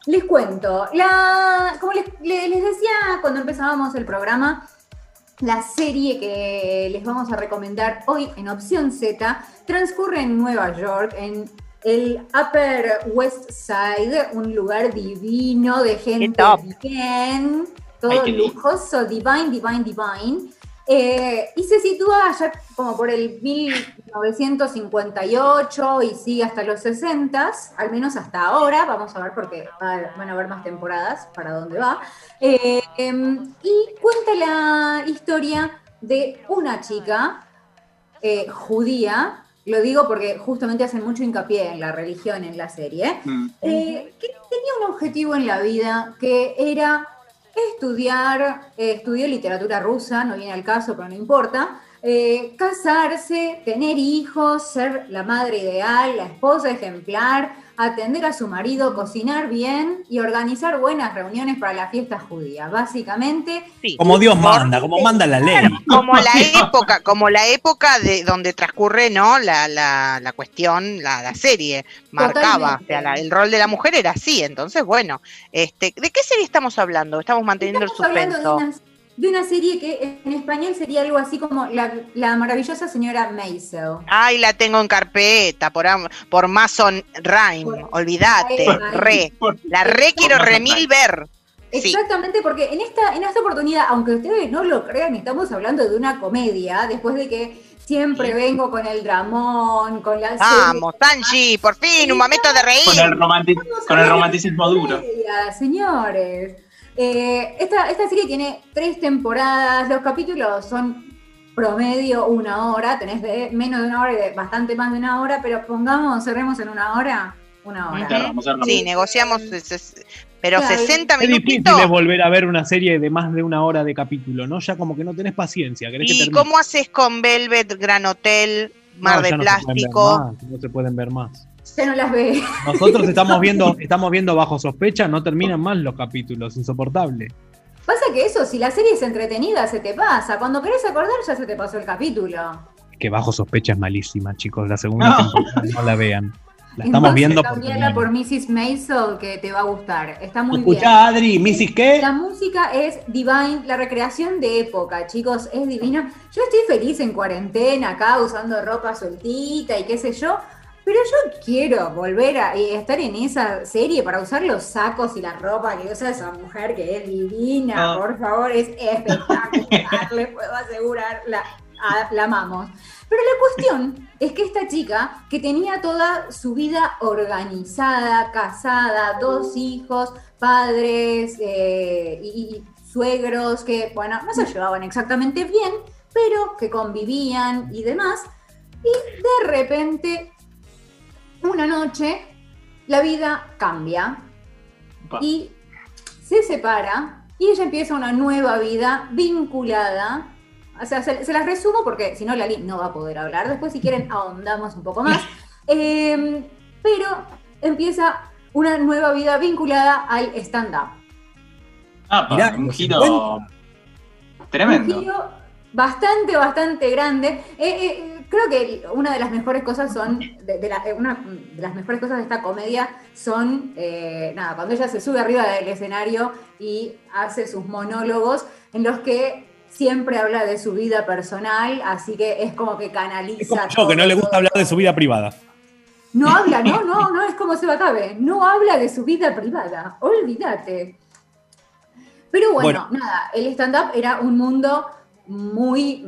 Les cuento, la, como les, le- les decía cuando empezábamos el programa, la serie que les vamos a recomendar hoy en Opción Z transcurre en Nueva York, en el Upper West Side, un lugar divino de gente bien, todo lujoso, divine, divine, divine. Eh, y se sitúa allá como por el 1958 y sigue hasta los 60, al menos hasta ahora. Vamos a ver porque va- van a haber más temporadas para dónde va. Eh, em, y cuenta la historia de una chica eh, judía. Lo digo porque justamente hacen mucho hincapié en la religión en la serie. eh, que tenía un objetivo en la vida que era estudiar, eh, literatura rusa, no viene al caso, pero no importa, eh, casarse, tener hijos, ser la madre ideal, la esposa ejemplar, atender a su marido, cocinar bien y organizar buenas reuniones para las fiestas judías. Básicamente, Como Dios manda, como manda la ley. Como la época, como la época de donde transcurre, ¿no? La, la, la cuestión, la, la serie marcaba, Totalmente. o sea, la- el rol de la mujer era así, entonces bueno, este, ¿de qué serie estamos hablando? Estamos manteniendo estamos hablando el de suspenso. una, de una serie que en español sería algo así como La, la maravillosa señora Maisel. Ay, la tengo en carpeta por, am- por Mason Rhyme, olvídate, re, la re quiero remil ver. Sí. Exactamente, porque en esta, en esta oportunidad, aunque ustedes no lo crean, estamos hablando de una comedia, después de que siempre vengo con el dramón, con la Vamos, Sanji, por fin, un momento de reír. Con el, romanti- con el romanticismo duro. comedia, señores. Eh, esta, esta serie tiene tres temporadas, los capítulos son promedio una hora, tenés de menos de una hora y de bastante más de una hora, pero pongamos, cerremos en una hora, una hora. Sí, negociamos, pero Claro. 60 Es difícil es volver a ver una serie de más de una hora de capítulo, ¿no? Ya como que no tenés paciencia, que ¿Y cómo haces con Velvet, Gran Hotel, Mar No, de ya no se pueden ver Plástico? más, no se pueden ver más. Ya no las ve. Nosotros estamos viendo, estamos viendo bajo sospecha, no terminan más los capítulos, insoportable. Pasa que eso, si la serie es entretenida, se te pasa. Cuando querés acordar, ya se te pasó el capítulo. Que bajo sospecha es malísima, chicos. La segunda temporada no la vean. La estamos Entonces, viendo cambiala por Mrs. Maisel, que te va a gustar. Está muy bien. Escuchá, Adri, Mrs. ¿qué? La música es divine, la recreación de época, chicos, es divina. Yo estoy feliz en cuarentena acá usando ropa sueltita y qué sé yo, pero yo quiero volver a eh, estar en esa serie para usar los sacos y la ropa que usa esa mujer que es divina, Ah. por favor, es espectacular, les puedo asegurar, la, a- la amamos. Pero la cuestión es que esta chica, que tenía toda su vida organizada, casada, dos hijos, padres eh, y, y suegros, que, bueno, no se llevaban exactamente bien, pero que convivían y demás, y de repente, una noche, la vida cambia y se separa y ella empieza una nueva vida vinculada. O sea, se, se las resumo porque si no Lali no va a poder hablar. Después, si quieren, ahondamos un poco más. Eh, pero empieza una nueva vida vinculada al stand-up. Ah, Mirá, un giro 50. tremendo. Un giro bastante, bastante grande. Eh, eh, creo que una de las mejores cosas son, de, de la- eh, una de las mejores cosas de esta comedia son, eh, nada, cuando ella se sube arriba del escenario y hace sus monólogos en los que siempre habla de su vida personal, así que es como que canaliza. Como yo, que no le gusta hablar de su vida privada. No habla, no, no, no es como se Batabe, no habla de su vida privada, olvídate. Pero bueno, nada, el stand-up era un mundo muy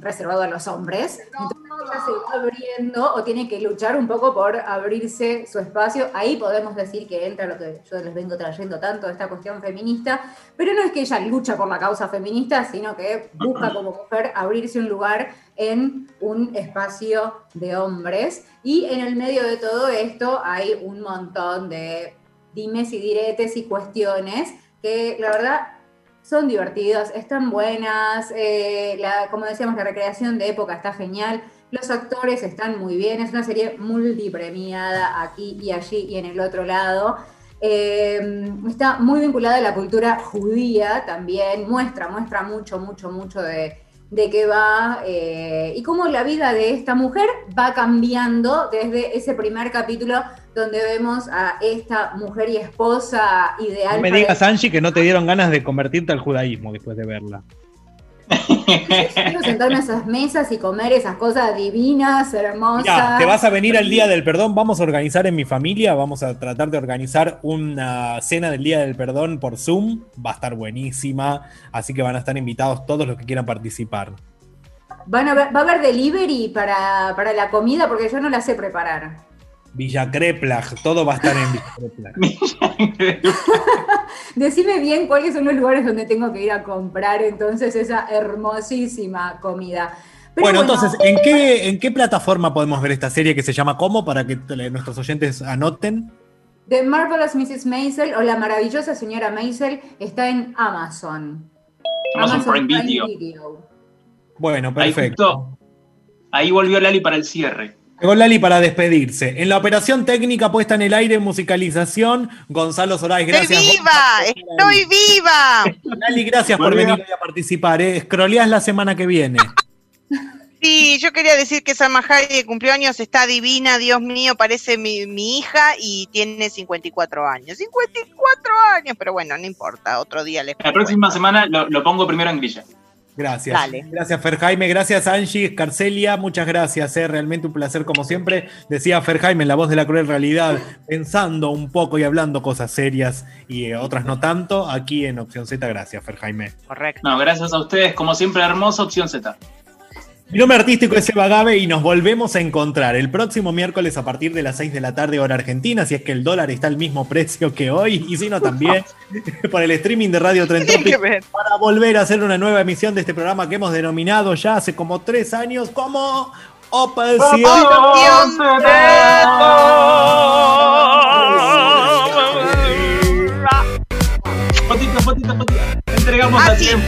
reservado a los hombres, entonces ella se va abriendo o tiene que luchar un poco por abrirse su espacio. Ahí podemos decir que entra lo que yo les vengo trayendo tanto, esta cuestión feminista, pero no es que ella lucha por la causa feminista, sino que busca como mujer abrirse un lugar en un espacio de hombres. Y en el medio de todo esto hay un montón de dimes y diretes y cuestiones que la verdad son divertidas, están buenas, eh, la- como decíamos, la recreación de época está genial, los actores están muy bien, es una serie multipremiada aquí y allí y en el otro lado. Eh, está muy vinculada a la cultura judía también, muestra, muestra mucho, mucho, mucho de, de qué va eh, y cómo la vida de esta mujer va cambiando desde ese primer capítulo donde vemos a esta mujer y esposa ideal. No me digas, Angie, que no te dieron ganas de convertirte al judaísmo después de verla. Quiero sentarme a esas mesas y comer esas cosas divinas, hermosas. Mira, te vas a venir al Día del Perdón, vamos a organizar en mi familia, vamos a tratar de organizar una cena del Día del Perdón por Zoom, va a estar buenísima, así que van a estar invitados todos los que quieran participar. Van a ver- va a haber delivery para, para la comida porque yo no la sé preparar. Villa Creplag, todo va a estar en Villa Creplag. Decime bien cuáles son los lugares donde tengo que ir a comprar entonces esa hermosísima comida. Pero Bueno, entonces, ¿en qué, ¿en qué plataforma podemos ver esta serie que se llama ¿Cómo? Para que nuestros oyentes anoten. The Marvelous Mrs. Maisel o La maravillosa señora Maisel está en Amazon. Amazon Prime Video. Bueno, Ahí, perfecto. justo- ahí volvió Lali para el cierre. Llegó Lali para despedirse. En la operación técnica puesta en el aire, musicalización, Gonzalo Soray, ¡Estoy gracias. viva! ¡Estoy viva! Lali, gracias por venir hoy a participar. ¿eh? Scrolleás la semana que viene. Sí, yo quería decir que Salma Hayek de cumpleaños está divina, Dios mío, parece mi, mi hija y tiene 54 años. 54 años, pero bueno, no importa, otro día les La próxima semana lo, lo pongo primero en grilla. Gracias. Dale. Gracias, Fer Jaime. Gracias, Angie, Carcelia. Muchas gracias. eh. Realmente un placer, como siempre. Decía Fer Jaime en La Voz de la Cruel Realidad, pensando un poco y hablando cosas serias y eh, otras no tanto. Aquí en Opción Z. Gracias, Fer Jaime. Correcto. No, gracias a ustedes, como siempre, hermosa opción Z. Mi nombre artístico es Eva Gabe y nos volvemos a encontrar el próximo miércoles a partir de las 6 de la tarde, hora argentina, si es que el dólar está al mismo precio que hoy, y si no también, por el streaming de Radio Trentopic, para volver a hacer una nueva emisión de este programa que hemos denominado ya hace como tres años como fotito, fotito. Entregamos a tiempo.